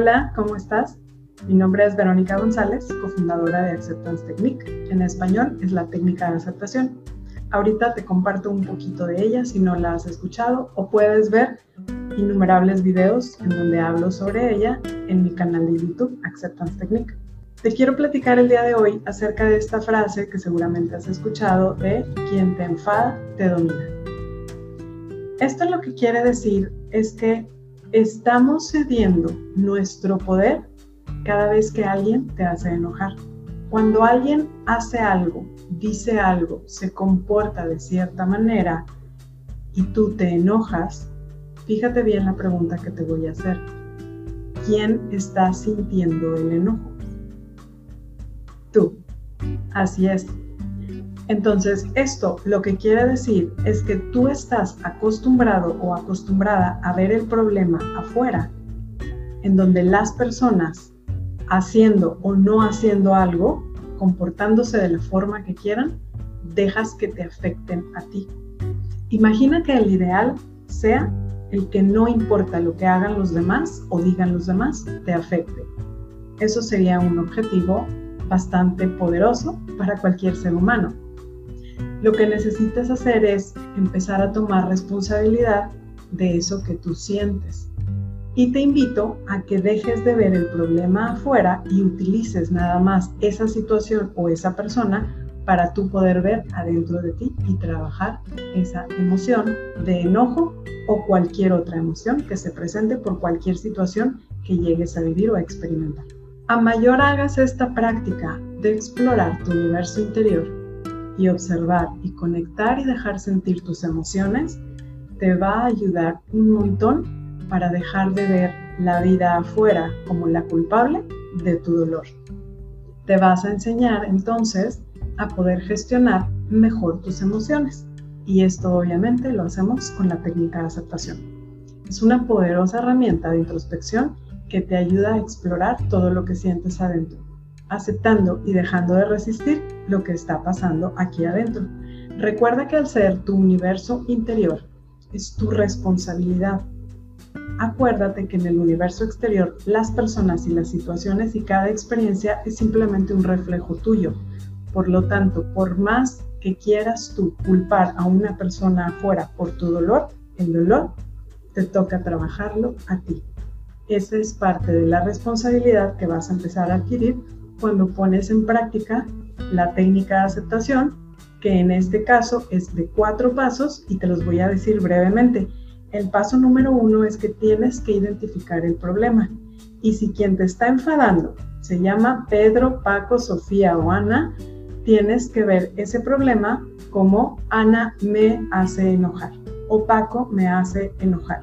Hola, ¿cómo estás? Mi nombre es Verónica González, cofundadora de Acceptance Technique. En español es la técnica de aceptación. Ahorita te comparto un poquito de ella si no la has escuchado o puedes ver innumerables videos en donde hablo sobre ella en mi canal de YouTube Acceptance Technique. Te quiero platicar el día de hoy acerca de esta frase que seguramente has escuchado de quien te enfada te domina. Esto lo que quiere decir es que estamos cediendo nuestro poder cada vez que alguien te hace enojar. Cuando alguien hace algo, dice algo, se comporta de cierta manera y tú te enojas, fíjate bien la pregunta que te voy a hacer. ¿Quién está sintiendo el enojo? Tú. Así es. Entonces, esto lo que quiere decir es que tú estás acostumbrado o acostumbrada a ver el problema afuera, en donde las personas haciendo o no haciendo algo, comportándose de la forma que quieran, dejas que te afecten a ti. Imagina que el ideal sea el que no importa lo que hagan los demás o digan los demás, te afecte. Eso sería un objetivo bastante poderoso para cualquier ser humano lo que necesitas hacer es empezar a tomar responsabilidad de eso que tú sientes. Y te invito a que dejes de ver el problema afuera y utilices nada más esa situación o esa persona para tú poder ver adentro de ti y trabajar esa emoción de enojo o cualquier otra emoción que se presente por cualquier situación que llegues a vivir o a experimentar. A mayor hagas esta práctica de explorar tu universo interior, y observar y conectar y dejar sentir tus emociones te va a ayudar un montón para dejar de ver la vida afuera como la culpable de tu dolor. Te vas a enseñar entonces a poder gestionar mejor tus emociones. Y esto obviamente lo hacemos con la técnica de aceptación. Es una poderosa herramienta de introspección que te ayuda a explorar todo lo que sientes adentro aceptando y dejando de resistir lo que está pasando aquí adentro. Recuerda que al ser tu universo interior es tu responsabilidad. Acuérdate que en el universo exterior las personas y las situaciones y cada experiencia es simplemente un reflejo tuyo. Por lo tanto, por más que quieras tú culpar a una persona afuera por tu dolor, el dolor te toca trabajarlo a ti. Esa es parte de la responsabilidad que vas a empezar a adquirir cuando pones en práctica la técnica de aceptación, que en este caso es de cuatro pasos y te los voy a decir brevemente. El paso número uno es que tienes que identificar el problema. Y si quien te está enfadando se llama Pedro, Paco, Sofía o Ana, tienes que ver ese problema como Ana me hace enojar o Paco me hace enojar.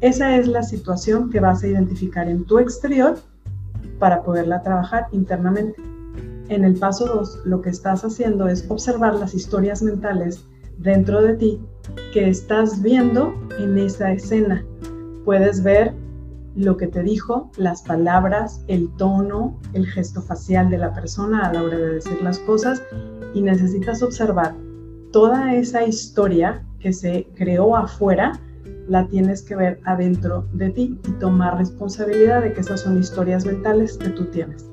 Esa es la situación que vas a identificar en tu exterior para poderla trabajar internamente. En el paso 2, lo que estás haciendo es observar las historias mentales dentro de ti que estás viendo en esa escena. Puedes ver lo que te dijo, las palabras, el tono, el gesto facial de la persona a la hora de decir las cosas y necesitas observar toda esa historia que se creó afuera la tienes que ver adentro de ti y tomar responsabilidad de que esas son historias mentales que tú tienes.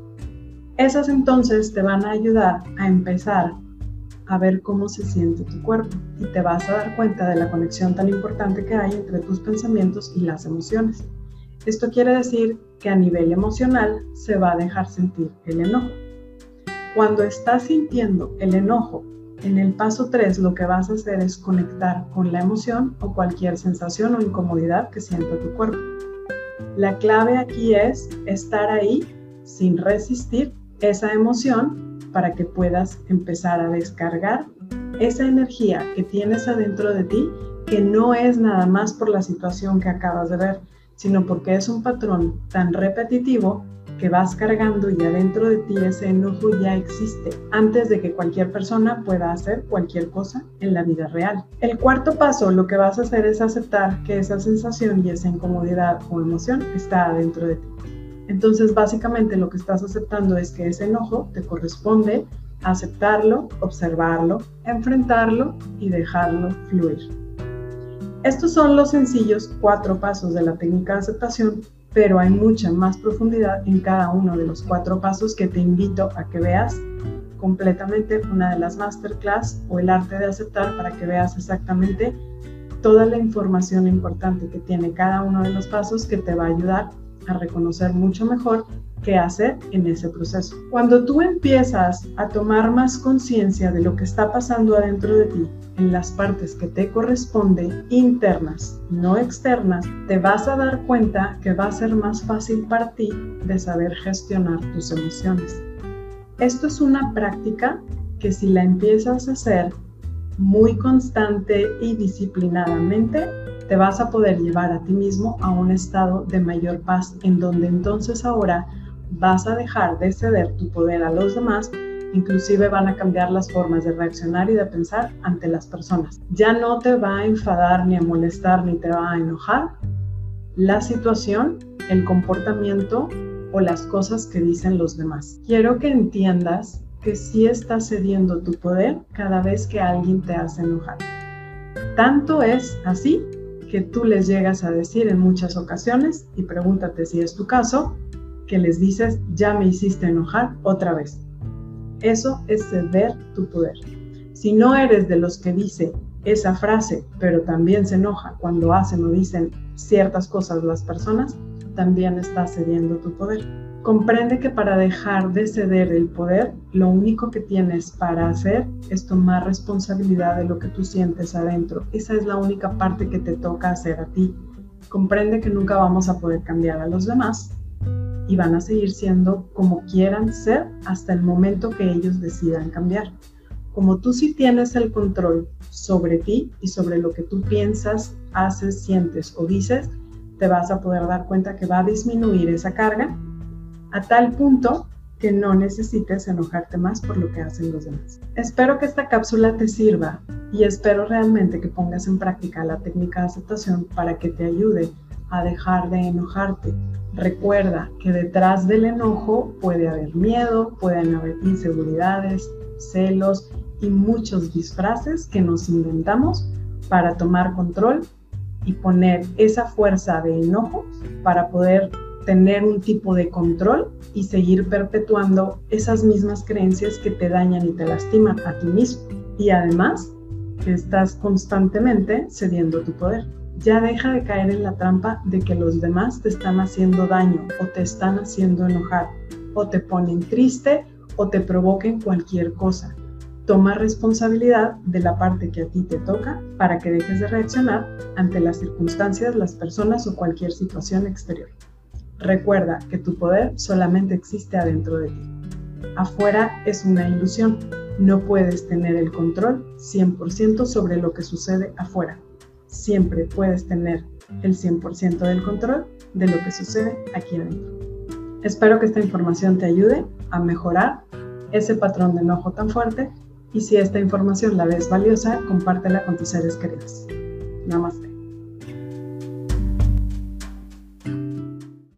Esas entonces te van a ayudar a empezar a ver cómo se siente tu cuerpo y te vas a dar cuenta de la conexión tan importante que hay entre tus pensamientos y las emociones. Esto quiere decir que a nivel emocional se va a dejar sentir el enojo. Cuando estás sintiendo el enojo en el paso 3 lo que vas a hacer es conectar con la emoción o cualquier sensación o incomodidad que sienta tu cuerpo. La clave aquí es estar ahí sin resistir esa emoción para que puedas empezar a descargar esa energía que tienes adentro de ti, que no es nada más por la situación que acabas de ver, sino porque es un patrón tan repetitivo que vas cargando y adentro de ti ese enojo ya existe antes de que cualquier persona pueda hacer cualquier cosa en la vida real. El cuarto paso, lo que vas a hacer es aceptar que esa sensación y esa incomodidad o emoción está adentro de ti. Entonces, básicamente lo que estás aceptando es que ese enojo te corresponde aceptarlo, observarlo, enfrentarlo y dejarlo fluir. Estos son los sencillos cuatro pasos de la técnica de aceptación pero hay mucha más profundidad en cada uno de los cuatro pasos que te invito a que veas completamente una de las masterclass o el arte de aceptar para que veas exactamente toda la información importante que tiene cada uno de los pasos que te va a ayudar a reconocer mucho mejor qué hacer en ese proceso. Cuando tú empiezas a tomar más conciencia de lo que está pasando adentro de ti, en las partes que te corresponde, internas, no externas, te vas a dar cuenta que va a ser más fácil para ti de saber gestionar tus emociones. Esto es una práctica que si la empiezas a hacer muy constante y disciplinadamente, te vas a poder llevar a ti mismo a un estado de mayor paz en donde entonces ahora vas a dejar de ceder tu poder a los demás, inclusive van a cambiar las formas de reaccionar y de pensar ante las personas. Ya no te va a enfadar ni a molestar ni te va a enojar la situación, el comportamiento o las cosas que dicen los demás. Quiero que entiendas que sí estás cediendo tu poder cada vez que alguien te hace enojar. Tanto es así que tú les llegas a decir en muchas ocasiones, y pregúntate si es tu caso, que les dices, ya me hiciste enojar otra vez. Eso es ceder tu poder. Si no eres de los que dice esa frase, pero también se enoja cuando hacen o dicen ciertas cosas las personas, también estás cediendo tu poder. Comprende que para dejar de ceder el poder, lo único que tienes para hacer es tomar responsabilidad de lo que tú sientes adentro. Esa es la única parte que te toca hacer a ti. Comprende que nunca vamos a poder cambiar a los demás y van a seguir siendo como quieran ser hasta el momento que ellos decidan cambiar. Como tú sí tienes el control sobre ti y sobre lo que tú piensas, haces, sientes o dices, te vas a poder dar cuenta que va a disminuir esa carga a tal punto que no necesites enojarte más por lo que hacen los demás. Espero que esta cápsula te sirva y espero realmente que pongas en práctica la técnica de aceptación para que te ayude a dejar de enojarte. Recuerda que detrás del enojo puede haber miedo, pueden haber inseguridades, celos y muchos disfraces que nos inventamos para tomar control y poner esa fuerza de enojo para poder tener un tipo de control y seguir perpetuando esas mismas creencias que te dañan y te lastiman a ti mismo. Y además, estás constantemente cediendo tu poder. Ya deja de caer en la trampa de que los demás te están haciendo daño o te están haciendo enojar o te ponen triste o te provoquen cualquier cosa. Toma responsabilidad de la parte que a ti te toca para que dejes de reaccionar ante las circunstancias, las personas o cualquier situación exterior. Recuerda que tu poder solamente existe adentro de ti. Afuera es una ilusión. No puedes tener el control 100% sobre lo que sucede afuera. Siempre puedes tener el 100% del control de lo que sucede aquí adentro. Espero que esta información te ayude a mejorar ese patrón de enojo tan fuerte y si esta información la ves valiosa, compártela con tus seres queridos. Namaste.